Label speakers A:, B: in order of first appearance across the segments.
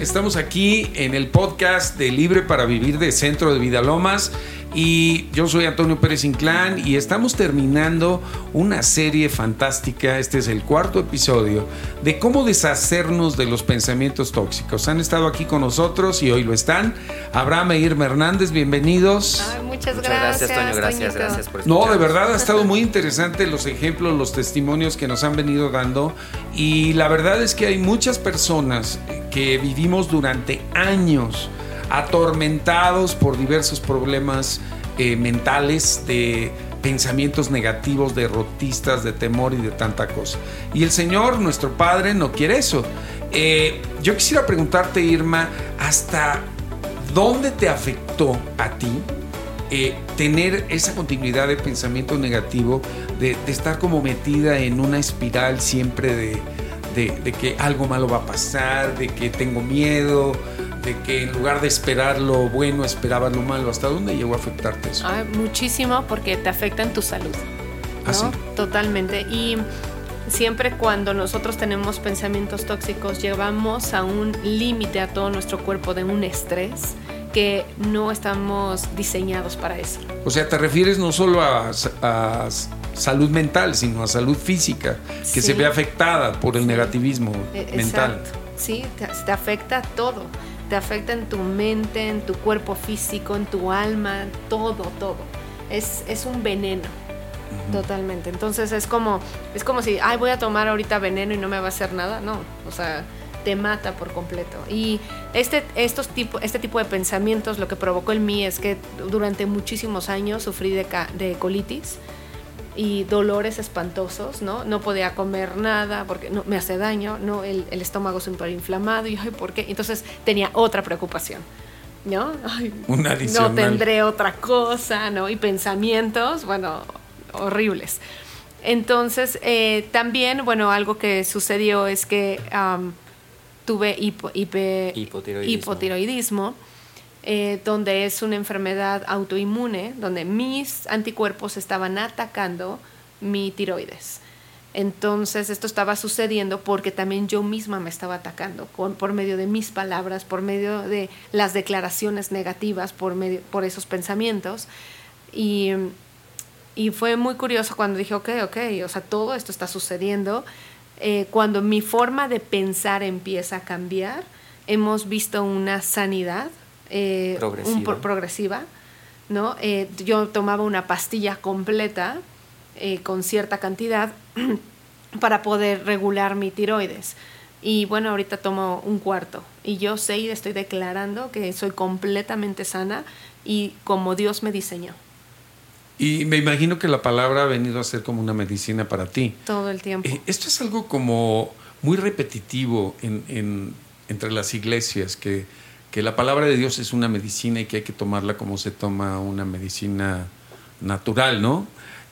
A: Estamos aquí en el podcast de Libre para Vivir de Centro de Vidalomas y yo soy Antonio Pérez Inclán y estamos terminando una serie fantástica, este es el cuarto episodio, de cómo deshacernos de los pensamientos tóxicos. Han estado aquí con nosotros y hoy lo están. Abraham e Irma Hernández, bienvenidos.
B: muchas, gracias. gracias, Toño,
C: gracias, gracias por
A: No, de verdad ha estado muy interesante los ejemplos, los testimonios que nos han venido dando y la verdad es que hay muchas personas que vivimos durante años atormentados por diversos problemas eh, mentales de pensamientos negativos, derrotistas, de temor y de tanta cosa. Y el Señor, nuestro Padre, no quiere eso. Eh, yo quisiera preguntarte, Irma, ¿hasta dónde te afectó a ti eh, tener esa continuidad de pensamiento negativo, de, estar como metida en una espiral siempre de, de, que algo malo va a pasar, de que tengo miedo, de que en lugar de esperar lo bueno esperabas lo malo. ¿Hasta dónde llegó a afectarte eso?
B: muchísimo porque te afecta en tu salud. ¿Ah, ¿no? Totalmente. Y siempre cuando nosotros tenemos pensamientos tóxicos, llevamos a un límite a todo nuestro cuerpo de un estrés que no estamos diseñados para eso.
A: O sea, te refieres no solo a, salud mental, sino a salud física, que se ve afectada por el negativismo e, mental.
B: Sí, te, te afecta todo te afecta en tu mente, en tu cuerpo físico, en tu alma, todo, todo. Es, es un veneno. Totalmente. Entonces es como, es como si, ay, voy a tomar ahorita veneno y no me va a hacer nada. No, o sea, te mata por completo. Y este, estos tipo, este tipo de pensamientos lo que provocó en mí es que durante muchísimos años sufrí de, de colitis y dolores espantosos, ¿no? No podía comer nada porque no, me hace daño, ¿no? El, el estómago súper inflamado y, ay, ¿por qué? Entonces tenía otra preocupación, ¿no? Ay, no tendré otra cosa, ¿no? Y pensamientos, bueno, horribles. Entonces, eh, también, bueno, algo que sucedió es que tuve hipotiroidismo eh, donde es una enfermedad autoinmune, donde mis anticuerpos estaban atacando mi tiroides. Entonces esto estaba sucediendo porque también yo misma me estaba atacando por medio de mis palabras, por medio de las declaraciones negativas, por, medio, por esos pensamientos. Y, y fue muy curioso cuando dije, ok, ok, o sea, todo esto está sucediendo. Eh, cuando mi forma de pensar empieza a cambiar, hemos visto una sanidad eh, progresiva. ¿no? Eh, yo tomaba una pastilla completa eh, con cierta cantidad para poder regular mi tiroides. Y bueno, ahorita tomo un cuarto. Y yo sé y estoy declarando que soy completamente sana y como Dios me diseñó.
A: Y me imagino que la palabra ha venido a ser como una medicina para ti.
B: Todo el tiempo.
A: esto es algo como muy repetitivo en, entre las iglesias, que que la palabra de Dios es una medicina y que hay que tomarla como se toma una medicina natural, ¿no?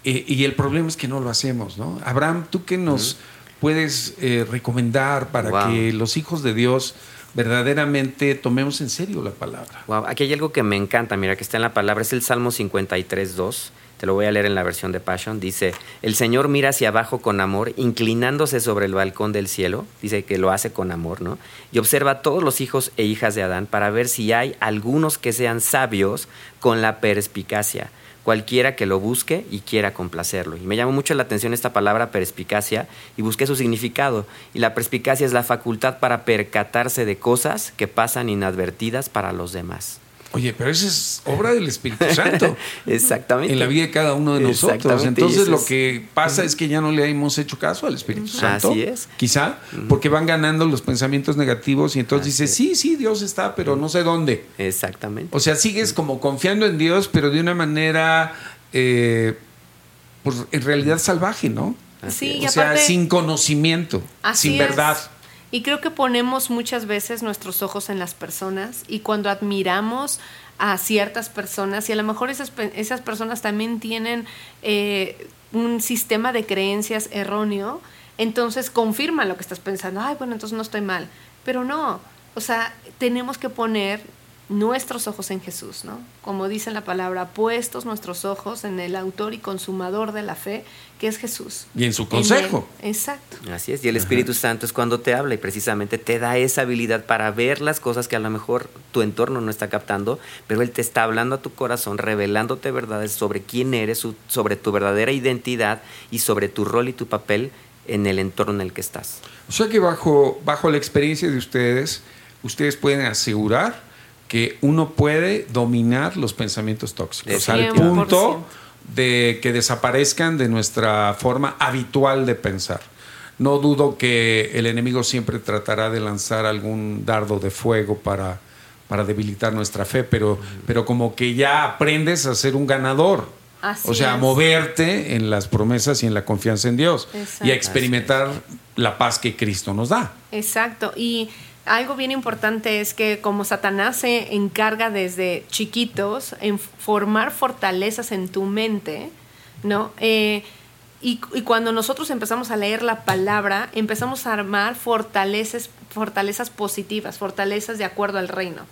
A: Eh, y el problema es que no lo hacemos, ¿no? Abraham, ¿tú qué nos puedes eh, recomendar para que los hijos de Dios verdaderamente tomemos en serio la palabra?
C: Wow, aquí hay algo que me encanta, mira, que está en la palabra, es el Salmo 53, 2 te lo voy a leer en la versión de Passion, dice, el Señor mira hacia abajo con amor, inclinándose sobre el balcón del cielo, dice que lo hace con amor, ¿no? Y observa a todos los hijos e hijas de Adán para ver si hay algunos que sean sabios con la perspicacia, cualquiera que lo busque y quiera complacerlo. Y me llamó mucho la atención esta palabra perspicacia y busqué su significado. Y la perspicacia es la facultad para percatarse de cosas que pasan inadvertidas para los demás.
A: Oye, pero eso es obra del Espíritu Santo.
C: Exactamente.
A: En la vida de cada uno de nosotros. Entonces lo que pasa es que ya no le hemos hecho caso al Espíritu Santo.
C: Así es.
A: Quizá, porque van ganando los pensamientos negativos y entonces dices, sí, sí, Dios está, pero no sé dónde.
C: Exactamente.
A: O sea, sigues como confiando en Dios, pero de una manera, eh, pues en realidad salvaje, ¿no?
B: sí,
A: o sea, sin conocimiento, sin verdad.
B: Y creo que ponemos muchas veces nuestros ojos en las personas y cuando admiramos a ciertas personas y a lo mejor esas, esas personas también tienen eh, un sistema de creencias erróneo, entonces confirma lo que estás pensando, ay, bueno, entonces no estoy mal, pero no, o sea, tenemos que poner nuestros ojos en Jesús, ¿no? Como dice la palabra, puestos nuestros ojos en el autor y consumador de la fe, que es Jesús.
A: Y en su consejo.
B: Exacto.
C: Así es, y el Espíritu Santo es cuando te habla y precisamente te da esa habilidad para ver las cosas que a lo mejor tu entorno no está captando, pero Él te está hablando a tu corazón, revelándote verdades sobre quién eres, sobre tu verdadera identidad y sobre tu rol y tu papel en el entorno en el que estás.
A: O sea que bajo, bajo la experiencia de ustedes, ustedes pueden asegurar que uno puede dominar los pensamientos tóxicos al punto de que desaparezcan de nuestra forma habitual de pensar. No dudo que el enemigo siempre tratará de lanzar algún dardo de fuego para, para debilitar nuestra fe, pero, pero como que ya aprendes a ser un ganador. o sea, a moverte en las promesas y en la confianza en Dios y a experimentar la paz que Cristo nos da.
B: Exacto. Y algo bien importante es que como Satanás se encarga desde chiquitos en formar fortalezas en tu mente, ¿no? Eh, y, cuando nosotros empezamos a leer la palabra, empezamos a armar fortalezas, fortalezas positivas, fortalezas de acuerdo al reino.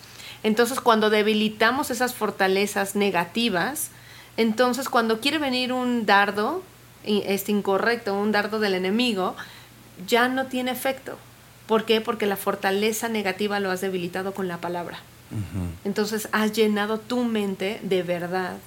B: Entonces, cuando debilitamos esas fortalezas negativas, entonces cuando quiere venir un dardo, este incorrecto, un dardo del enemigo, ya no tiene efecto ¿Por qué? Porque la fortaleza negativa lo has debilitado con la palabra. Entonces has llenado tu mente de verdad,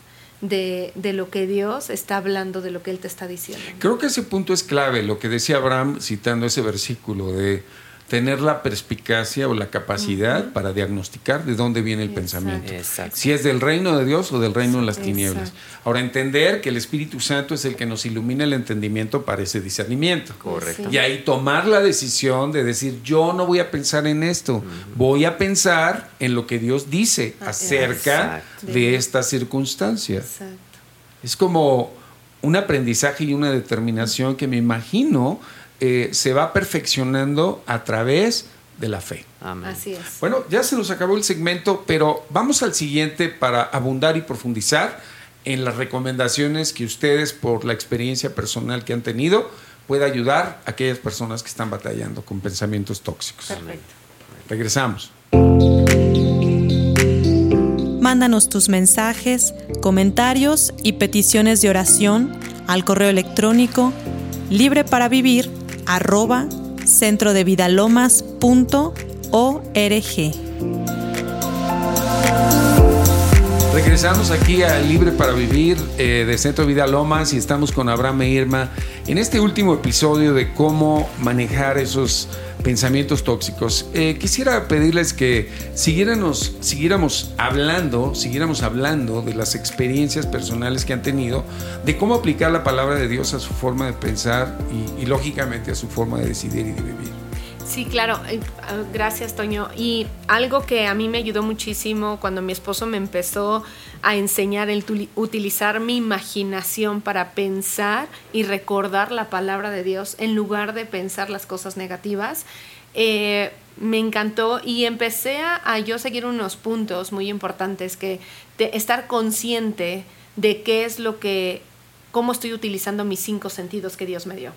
B: de, de, lo que Dios está hablando, de lo que Él te está diciendo.
A: Creo que ese punto es clave, lo que decía Abraham citando ese versículo de tener la perspicacia o la capacidad para diagnosticar de dónde viene el pensamiento. Si es del reino de Dios o del reino de las tinieblas. Ahora, entender que el Espíritu Santo es el que nos ilumina el entendimiento para ese discernimiento.
C: Correcto.
A: Y ahí tomar la decisión de decir, yo no voy a pensar en esto, voy a pensar en lo que Dios dice ah, acerca de esta circunstancia. Es como un aprendizaje y una determinación que me imagino eh, se va perfeccionando a través de la fe.
B: Así es.
A: Bueno, ya se nos acabó el segmento, pero vamos al siguiente para abundar y profundizar en las recomendaciones que ustedes, por la experiencia personal que han tenido, pueda ayudar a aquellas personas que están batallando con pensamientos tóxicos.
B: Perfecto.
A: Regresamos.
D: Mándanos tus mensajes, comentarios y peticiones de oración al correo electrónico libre para vivir arroba centrodevidalomas.org.
A: Regresamos aquí a Libre para Vivir eh, de Centro Vida Lomas y estamos con Abraham e Irma en este último episodio de cómo manejar esos pensamientos tóxicos. Eh, quisiera pedirles que siguiéramos, siguiéramos hablando, siguiéramos hablando de las experiencias personales que han tenido, de cómo aplicar la palabra de Dios a su forma de pensar y, lógicamente a su forma de decidir y de vivir.
B: Sí, claro, eh, ah, gracias Toño. Y algo que a mí me ayudó muchísimo cuando mi esposo me empezó a enseñar el utilizar mi imaginación para pensar y recordar la palabra de Dios en lugar de pensar las cosas negativas. Eh, me encantó y empecé a, yo seguir unos puntos muy importantes que de estar consciente de qué es lo que, cómo estoy utilizando mis cinco sentidos que Dios me dio.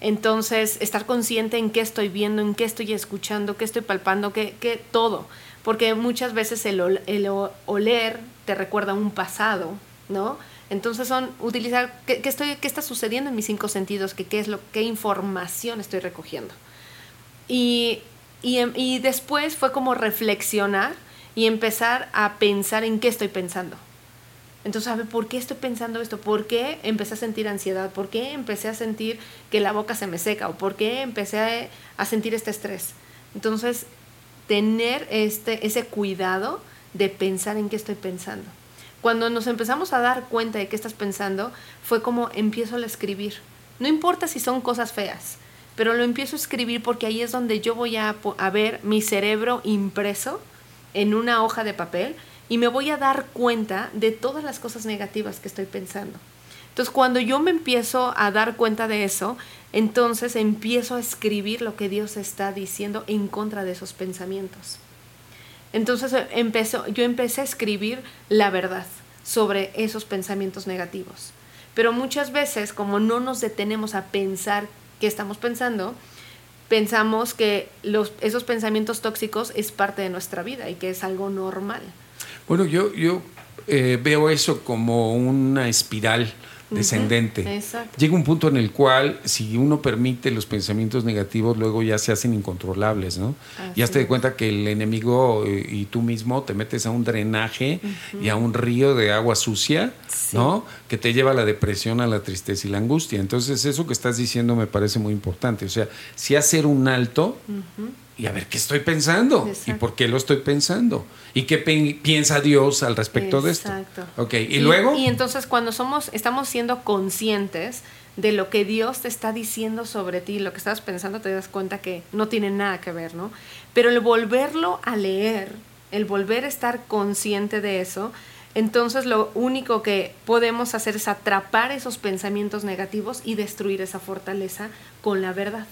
B: Entonces, estar consciente en qué estoy viendo, en qué estoy escuchando, qué estoy palpando, qué, qué todo. Porque muchas veces el, el oler te recuerda un pasado, ¿no? Entonces son utilizar qué, estoy, qué está sucediendo en mis cinco sentidos, qué, qué es lo, qué información estoy recogiendo. Y, y, y después fue como reflexionar y empezar a pensar en qué estoy pensando. Entonces, ¿sabe por qué estoy pensando esto? ¿Por qué empecé a sentir ansiedad? ¿Por qué empecé a sentir que la boca se me seca? ¿O por qué empecé a, sentir este estrés? Entonces, tener este, ese cuidado de pensar en qué estoy pensando. Cuando nos empezamos a dar cuenta de qué estás pensando, fue como empiezo a escribir. No importa si son cosas feas, pero lo empiezo a escribir porque ahí es donde yo voy a, a ver mi cerebro impreso en una hoja de papel y me voy a dar cuenta de todas las cosas negativas que estoy pensando. Entonces, cuando yo me empiezo a dar cuenta de eso, entonces empiezo a escribir lo que Dios está diciendo en contra de esos pensamientos. Entonces, empezó, yo empecé a escribir la verdad sobre esos pensamientos negativos. Pero muchas veces, como no nos detenemos a pensar qué estamos pensando, pensamos que esos pensamientos tóxicos es parte de nuestra vida y que es algo normal.
A: Bueno, yo, yo eh, veo eso como una espiral descendente. Llega un punto en el cual, si uno permite los pensamientos negativos, luego ya se hacen incontrolables, ¿no? ya te das cuenta que el enemigo eh, y tú mismo te metes a un drenaje y a un río de agua sucia, ¿no? Que te lleva a la depresión, a la tristeza y la angustia. Entonces, eso que estás diciendo me parece muy importante. O sea, si hacer un alto y a ver qué estoy pensando y por qué lo estoy pensando y qué piensa Dios al respecto de esto. Okay, y, luego
B: y entonces cuando somos estamos siendo conscientes de lo que Dios te está diciendo sobre ti, lo que estás pensando, te das cuenta que no tiene nada que ver, ¿no? Pero el volverlo a leer, el volver a estar consciente de eso, entonces lo único que podemos hacer es atrapar esos pensamientos negativos y destruir esa fortaleza con la verdad.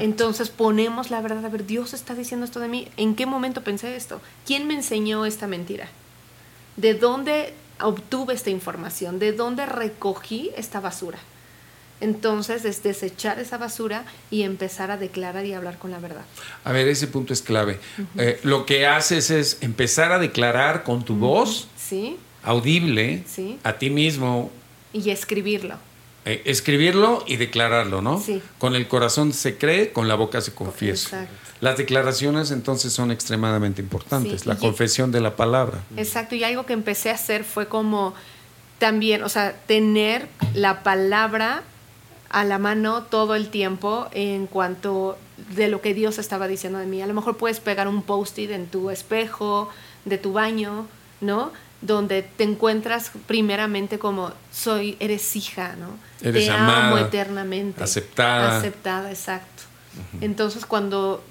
B: Entonces ponemos la verdad, a ver, Dios está diciendo esto de mí, ¿en qué momento pensé esto? ¿Quién me enseñó esta mentira? ¿De dónde obtuve esta información? ¿De dónde recogí esta basura? Entonces es desechar esa basura y empezar a declarar y hablar con la verdad.
A: A ver, ese punto es clave. Eh, lo que haces es empezar a declarar con tu voz
B: ¿Sí?
A: audible a ti mismo.
B: Y escribirlo.
A: Eh, escribirlo y declararlo, ¿no? Sí. Con el corazón se cree, con la boca se confiesa. Exacto. Las declaraciones entonces son extremadamente importantes, la confesión de la palabra.
B: Exacto, y algo que empecé a hacer fue como también, o sea, tener la palabra a la mano todo el tiempo en cuanto de lo que Dios estaba diciendo de mí. A lo mejor puedes pegar un post-it en tu espejo, de tu baño, ¿no? Donde te encuentras primeramente como soy, eres hija, ¿no?
A: Eres
B: te amo eternamente.
A: Aceptada.
B: Aceptada, exacto. Entonces cuando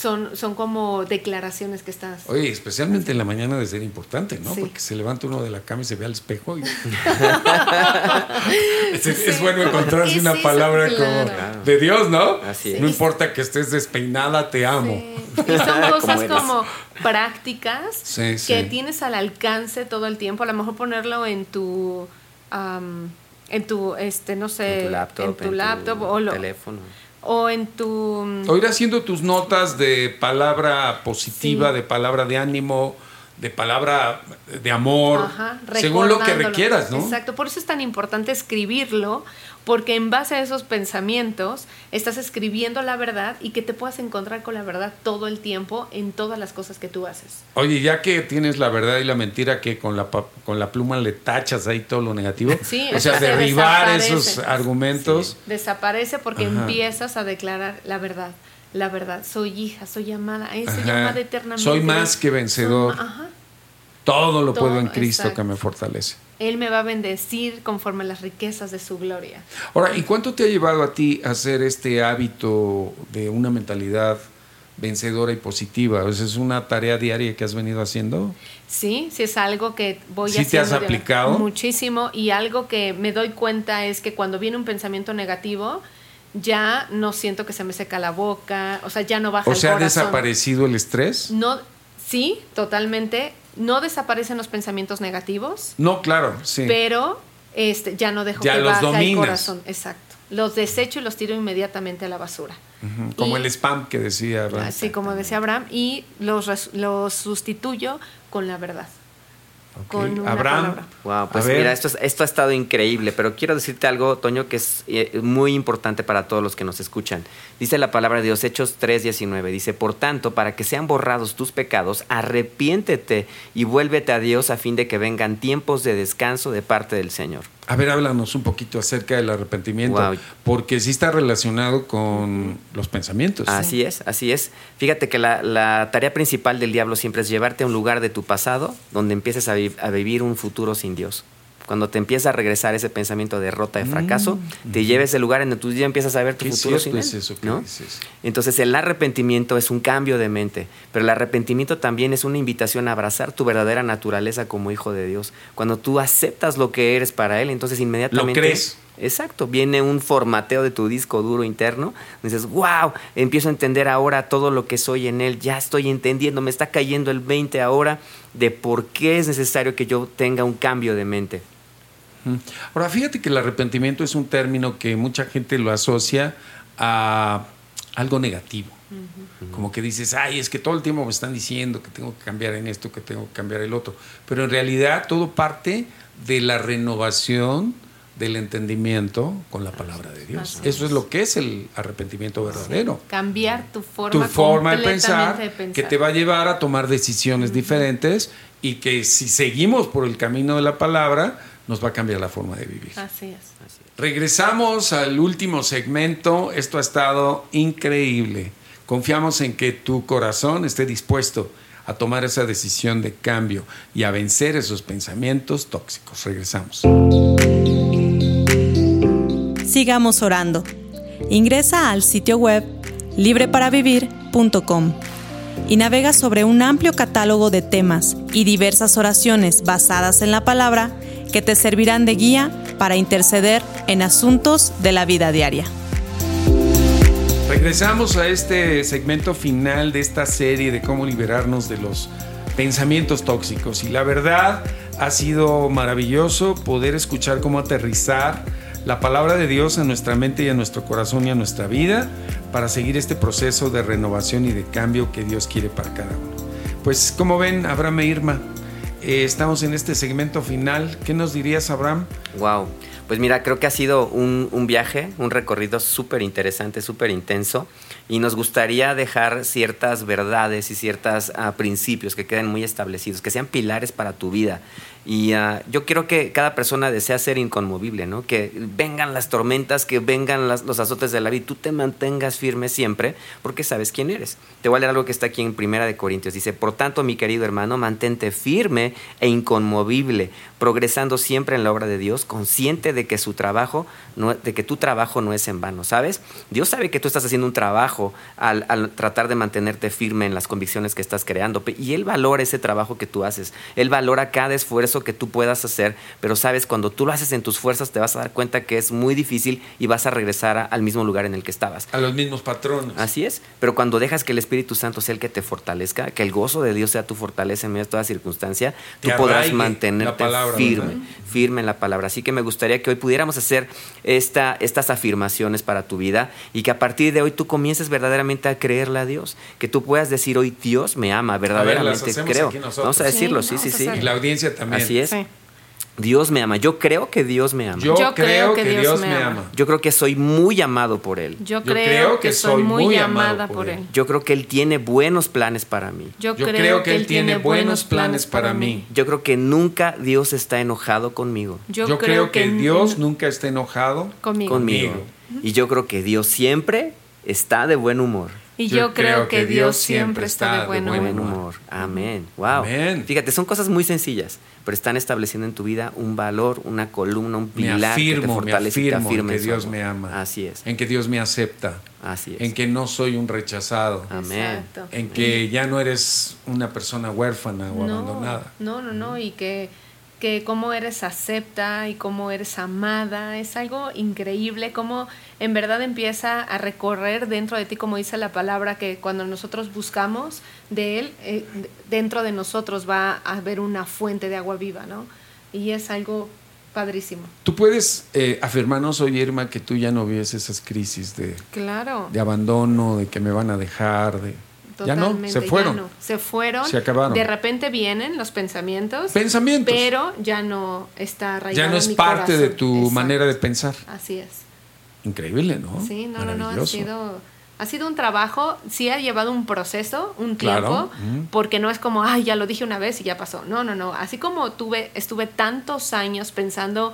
B: son, son como declaraciones que estás.
A: Oye, especialmente en la mañana de ser importante, ¿no? Porque se levanta uno de la cama y se ve al espejo. Y... es, bueno encontrarse una palabra como de Dios, ¿no? Así es. No importa que estés despeinada, te amo.
B: Y son cosas como prácticas que tienes al alcance todo el tiempo. A lo mejor ponerlo en tu. en tu, este, no sé,
C: en tu laptop,
B: en tu laptop o lo,
C: teléfono
B: o en tu...
A: O ir haciendo tus notas de palabra positiva, de palabra de ánimo, de palabra de amor, según lo que requieras, ¿no?
B: Exacto, por eso es tan importante escribirlo, porque en base a esos pensamientos estás escribiendo la verdad y que te puedas encontrar con la verdad todo el tiempo en todas las cosas que tú haces.
A: Oye, ya que tienes la verdad y la mentira, que con la, con la pluma le tachas ahí todo lo negativo.
B: Sí,
A: o sea, derribar esos argumentos.
B: desaparece porque empiezas a declarar la verdad. La verdad, soy hija, soy amada, soy amada eternamente.
A: Soy más que vencedor. Todo lo puedo en Cristo que me fortalece.
B: Él me va a bendecir conforme a las riquezas de su gloria.
A: Ahora, ¿y cuánto te ha llevado a ti a hacer este hábito de una mentalidad vencedora y positiva? ¿Es una tarea diaria que has venido haciendo?
B: Sí, sí es algo que voy
A: ¿Sí te has aplicado?
B: Muchísimo y algo que me doy cuenta es que cuando viene un pensamiento negativo, ya no siento que se me seca la boca, o sea, ya no baja
A: o
B: el corazón.
A: ¿O sea, ha desaparecido el estrés?
B: No, sí, totalmente no desaparecen los pensamientos negativos.
A: No, claro, sí.
B: Pero este, ya no dejo
A: que
B: los baje el corazón. Exacto. Los desecho y los tiro inmediatamente a la basura.
A: Como el spam que decía Abraham.
B: Sí, como decía Abraham. Y los, los sustituyo con la verdad. Con Abraham.
C: Wow, pues mira, esto, esto ha estado increíble, pero quiero decirte algo, Toño, que es eh, muy importante para todos los que nos escuchan. Dice la palabra de Dios, Hechos 3:19, dice, por tanto, para que sean borrados tus pecados, arrepiéntete y vuélvete a Dios a fin de que vengan tiempos de descanso de parte del Señor.
A: A ver, háblanos un poquito acerca del arrepentimiento, porque sí está relacionado con los pensamientos.
C: Así es, así es. Fíjate que la, tarea principal del diablo siempre es llevarte a un lugar de tu pasado donde empieces a, a vivir un futuro sin Dios cuando te empieza a regresar ese pensamiento de derrota, de fracaso, mm, te lleves el lugar en donde tú ya empiezas a ver tu futuro sin él, ¿no? Entonces el arrepentimiento es un cambio de mente, pero el arrepentimiento también es una invitación a abrazar tu verdadera naturaleza como hijo de Dios. Cuando tú aceptas lo que eres para él, entonces inmediatamente
A: lo crees.
C: Exacto, viene un formateo de tu disco duro interno. Dices, wow, empiezo a entender ahora todo lo que soy en él, ya estoy entendiendo, me está cayendo el 20 ahora de por qué es necesario que yo tenga un cambio de mente.
A: Ahora, fíjate que el arrepentimiento es un término que mucha gente lo asocia a algo negativo. Como que dices, ay, es que todo el tiempo me están diciendo que tengo que cambiar en esto, que tengo que cambiar el otro. Pero en realidad todo parte de la renovación del entendimiento con la palabra de Dios. Eso es lo que es el arrepentimiento verdadero.
B: Cambiar tu forma,
A: tu forma de pensar,
B: de pensar,
A: que te va a llevar a tomar decisiones diferentes y que si seguimos por el camino de la palabra, nos va a cambiar la forma de vivir.
B: Así es.
A: Regresamos al último segmento. Esto ha estado increíble. Confiamos en que tu corazón esté dispuesto a tomar esa decisión de cambio y a vencer esos pensamientos tóxicos. Regresamos.
D: Sigamos orando. Ingresa al sitio web libreparavivir.com y navega sobre un amplio catálogo de temas y diversas oraciones basadas en la palabra que te servirán de guía para interceder en asuntos de la vida diaria.
A: Regresamos a este segmento final de esta serie de cómo liberarnos de los pensamientos tóxicos y la verdad ha sido maravilloso poder escuchar cómo aterrizar la palabra de Dios en nuestra mente y en nuestro corazón y en nuestra vida para seguir este proceso de renovación y de cambio que Dios quiere para cada uno. Pues como ven, Abraham e Irma, eh, estamos en este segmento final. ¿Qué nos dirías, Abraham?
C: Wow. Pues mira, creo que ha sido un, viaje, un recorrido súper interesante, súper intenso y nos gustaría dejar ciertas verdades y ciertos uh, principios que queden muy establecidos, que sean pilares para tu vida. Y uh, yo quiero que cada persona desea ser inconmovible, ¿no? Que vengan las tormentas, que vengan los azotes de la vida, tú te mantengas firme siempre, porque sabes quién eres. Te voy a leer algo que está aquí en Primera de Corintios. Dice, por tanto, mi querido hermano, mantente firme e inconmovible, progresando siempre en la obra de Dios, consciente de que su trabajo, de que tu trabajo no es en vano, ¿sabes? Dios sabe que tú estás haciendo un trabajo al, al tratar de mantenerte firme en las convicciones que estás creando, y Él valora ese trabajo que tú haces. Él valora cada esfuerzo que tú puedas hacer, pero sabes, cuando tú lo haces en tus fuerzas te vas a dar cuenta que es muy difícil y vas a regresar a, al mismo lugar en el que estabas.
A: A los mismos patrones.
C: Así es, pero cuando dejas que el Espíritu Santo sea el que te fortalezca, que el gozo de Dios sea tu fortaleza en medio de toda circunstancia, tú podrás mantenerte palabra, firme, ¿verdad? firme en la palabra. Así que me gustaría que hoy pudiéramos hacer esta, estas afirmaciones para tu vida y que a partir de hoy tú comiences verdaderamente a creerle a Dios, que tú puedas decir hoy Dios me ama, verdaderamente
A: ver,
C: creo. Vamos a decirlo, sí,
B: sí,
C: sí, sí.
A: Y la audiencia también.
C: Así es. Sí. Dios me ama. Yo creo que Dios me ama.
A: Yo, Yo creo, que, que Dios, Dios, me ama. ama.
C: Yo creo que soy muy amado por Él.
B: Yo creo, Yo creo que, que, soy muy amada por él.
C: él. Yo creo que Él tiene buenos planes para mí.
B: Yo, Yo creo, que Él tiene buenos planes para mí.
C: Yo creo que nunca Dios está enojado conmigo.
A: Yo, Yo creo que Dios nunca está enojado
C: conmigo. conmigo. Y yo creo que Dios siempre está de buen humor.
B: Y yo, yo creo, creo, que, que Dios siempre está de buen,
C: de buen humor. humor. Amén. Wow.
A: Amén.
C: Fíjate, son cosas muy sencillas, pero están estableciendo en tu vida un valor, una columna, un pilar
A: me afirmo,
C: que te fortalece
A: me afirmo
C: y te afirma
A: en que Dios me ama.
C: Así es.
A: En que Dios me acepta.
C: Así es.
A: En que no soy un rechazado.
C: Amén.
B: Exacto.
A: En que ya no eres una persona huérfana o
B: no,
A: abandonada.
B: No, no, no. Y que que cómo eres acepta y cómo eres amada, es algo increíble, cómo en verdad empieza a recorrer dentro de ti, como dice la palabra, que cuando nosotros buscamos de Él, eh, dentro de nosotros va a haber una fuente de agua viva, ¿no? Y es algo padrísimo.
A: Tú puedes eh, afirmarnos hoy, Irma, que tú ya no vives esas crisis de,
B: claro.
A: de abandono, de que me van a dejar, de... Ya no, se fueron.
B: No. Se fueron.
A: Se acabaron.
B: De repente vienen los pensamientos.
A: Pensamientos.
B: Pero ya no está arraigado
A: Ya no es
B: en mi
A: parte
B: corazón.
A: de tu
B: Exacto.
A: manera de pensar.
B: Así es.
A: Increíble, ¿no?
B: Sí, no, no, no. Ha sido, ha sido un trabajo, sí ha llevado un proceso, un tiempo,
A: Claro.
B: Porque no es como, ay, ya lo dije una vez y ya pasó. No, no, no. Así como tuve, estuve tantos años pensando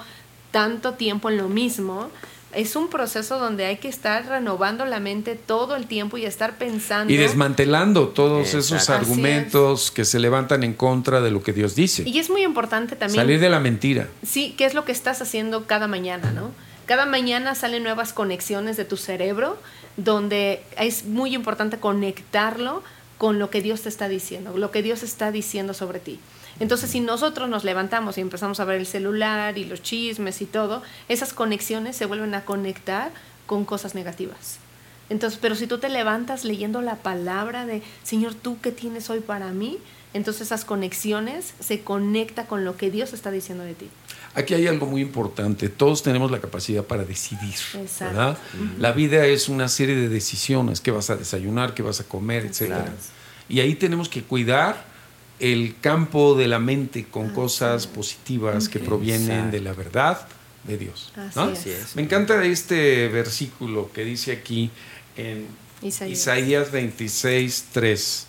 B: tanto tiempo en lo mismo, es un proceso donde hay que estar renovando la mente todo el tiempo y estar pensando.
A: Y desmantelando todos
C: Exacto.
A: esos argumentos que se levantan en contra de lo que Dios dice.
B: Y es muy importante también.
A: Salir de la mentira.
B: Sí, ¿qué es lo que estás haciendo cada mañana, no? Cada mañana salen nuevas conexiones de tu cerebro, donde es muy importante conectarlo con lo que Dios te está diciendo, lo que Dios está diciendo sobre ti. Entonces, si nosotros nos levantamos y empezamos a ver el celular y los chismes y todo, esas conexiones se vuelven a conectar con cosas negativas. Entonces, pero si tú te levantas leyendo la palabra de, Señor, ¿tú qué tienes hoy para mí? entonces esas conexiones se conecta con lo que Dios está diciendo de ti.
A: Aquí hay algo muy importante. Todos tenemos la capacidad para decidir.
B: Exacto.
A: ¿verdad? La vida es una serie de decisiones: qué vas a desayunar, qué vas a comer, etcétera.
C: Claro.
A: Y ahí tenemos que cuidar el campo de la mente con cosas positivas que provienen
C: Exacto.
A: de la verdad de Dios.
B: Así
A: ¿no?
B: es.
C: Así es.
A: Me encanta este versículo que dice aquí en
B: Isaías.
A: Isaías 26, 3.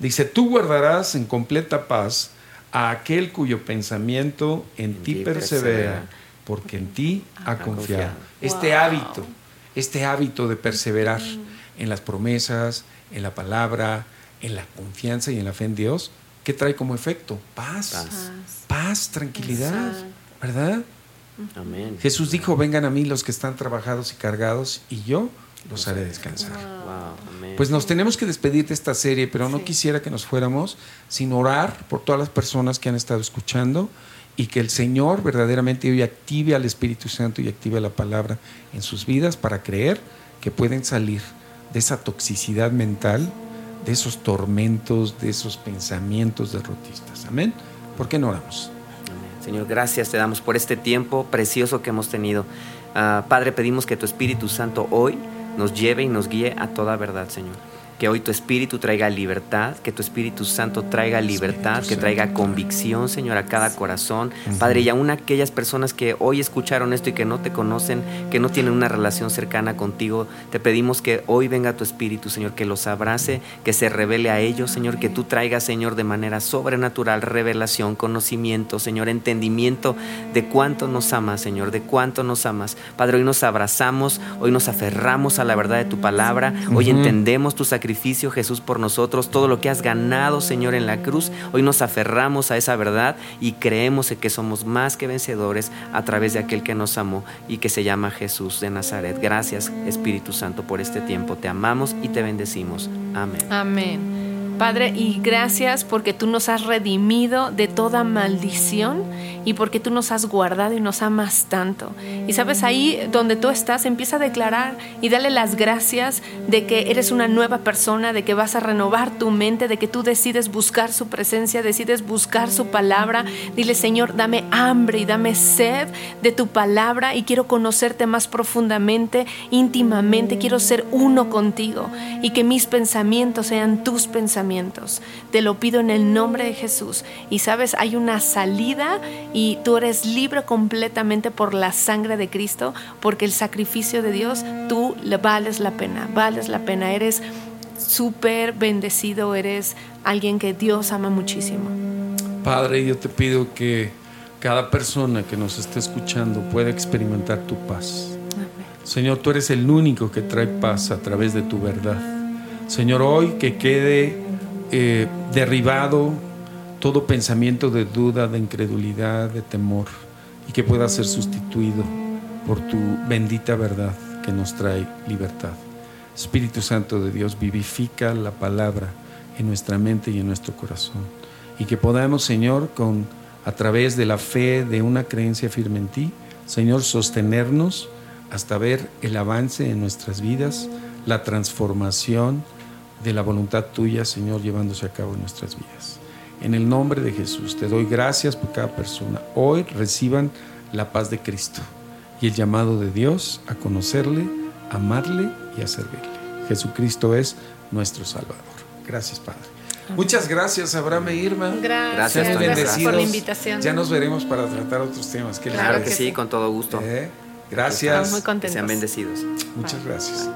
A: Dice, tú guardarás en completa paz a aquel cuyo pensamiento en, ti
C: ti
A: persevera,
C: persevera,
A: porque en ti ha
C: ha
A: confiado.
C: confiado.
A: Este
B: Wow.
A: hábito, este hábito de perseverar en las promesas, en la palabra, en la confianza y en la fe en Dios, ¿qué trae como efecto? Paz, paz,
B: Paz.
A: tranquilidad,
B: Exacto.
A: ¿verdad?
C: Amén.
A: Jesús dijo, vengan a mí los que están trabajados y cargados y yo los haré descansar.
C: Wow, amén.
A: Pues nos tenemos que despedir de esta serie, pero no
B: Sí.
A: quisiera que nos fuéramos sin orar por todas las personas que han estado escuchando y que el Señor verdaderamente hoy active al Espíritu Santo y active la palabra en sus vidas para creer que pueden salir de esa toxicidad mental, de esos tormentos, de esos pensamientos derrotistas. Amén. ¿Por qué no oramos?
C: Señor, gracias te damos por este tiempo precioso que hemos tenido. Ah, Padre, pedimos que tu Espíritu Santo hoy nos lleve y nos guíe a toda verdad, Señor. Que hoy tu Espíritu traiga libertad, que tu Espíritu Santo traiga libertad, que traiga convicción, Señor, a cada corazón. Padre, y aún aquellas personas que hoy escucharon esto y que no te conocen, que no tienen una relación cercana contigo, te pedimos que hoy venga tu Espíritu, Señor, que los abrace, que se revele a ellos, Señor, que tú traigas, Señor, de manera sobrenatural revelación, conocimiento, Señor, entendimiento de cuánto nos amas, Señor, de cuánto nos amas. Padre, hoy nos abrazamos, hoy nos aferramos a la verdad de tu palabra, hoy entendemos tu sacrificio, Jesús, por nosotros, todo lo que has ganado, Señor, en la cruz, hoy nos aferramos a esa verdad y creemos en que somos más que vencedores a través de aquel que nos amó y que se llama Jesús de Nazaret. Gracias, Espíritu Santo, por este tiempo. Te amamos y te bendecimos. Amén.
B: Amén. Padre, y gracias porque tú nos has redimido de toda maldición y porque tú nos has guardado y nos amas tanto. Y sabes, ahí donde tú estás, empieza a declarar y dale las gracias de que eres una nueva persona, de que vas a renovar tu mente, de que tú decides buscar su presencia, decides buscar su palabra. Dile, Señor, dame hambre y dame sed de tu palabra y quiero conocerte más profundamente, íntimamente, quiero ser uno contigo y que mis pensamientos sean tus pensamientos. Te lo pido en el nombre de Jesús. Y sabes, hay una salida y tú eres libre completamente por la sangre de Cristo, porque el sacrificio de Dios, tú le vales la pena, vales la pena, eres súper bendecido, eres alguien que Dios ama muchísimo.
A: Padre, yo te pido que cada persona que nos esté escuchando pueda experimentar tu paz. Señor, tú eres el único que trae paz a través de tu verdad. Señor, hoy que quede eh, derribado todo pensamiento de duda, de incredulidad, de temor, y que pueda ser sustituido por tu bendita verdad que nos trae libertad. Espíritu Santo de Dios, vivifica la palabra en nuestra mente y en nuestro corazón. Y que podamos, Señor, con a través de la fe, de una creencia firme en ti, Señor, sostenernos hasta ver el avance en nuestras vidas, la transformación de la voluntad tuya, Señor, llevándose a cabo en nuestras vidas. En el nombre de Jesús, te doy gracias por cada persona. Hoy reciban la paz de Cristo y el llamado de Dios a conocerle, amarle y a servirle. Jesucristo es nuestro Salvador. Gracias, Padre. Muchas gracias, Abraham e Irma.
B: Gracias,
C: Gracias, gracias
A: bendecidos.
B: por la invitación.
A: Ya nos veremos para tratar otros temas. ¿Qué les
B: Claro
C: que sí, con todo gusto.
A: ¿Eh?
B: Estamos
A: Gracias.
B: muy
C: Que
B: contentos.
C: sean bendecidos.
A: Muchas gracias.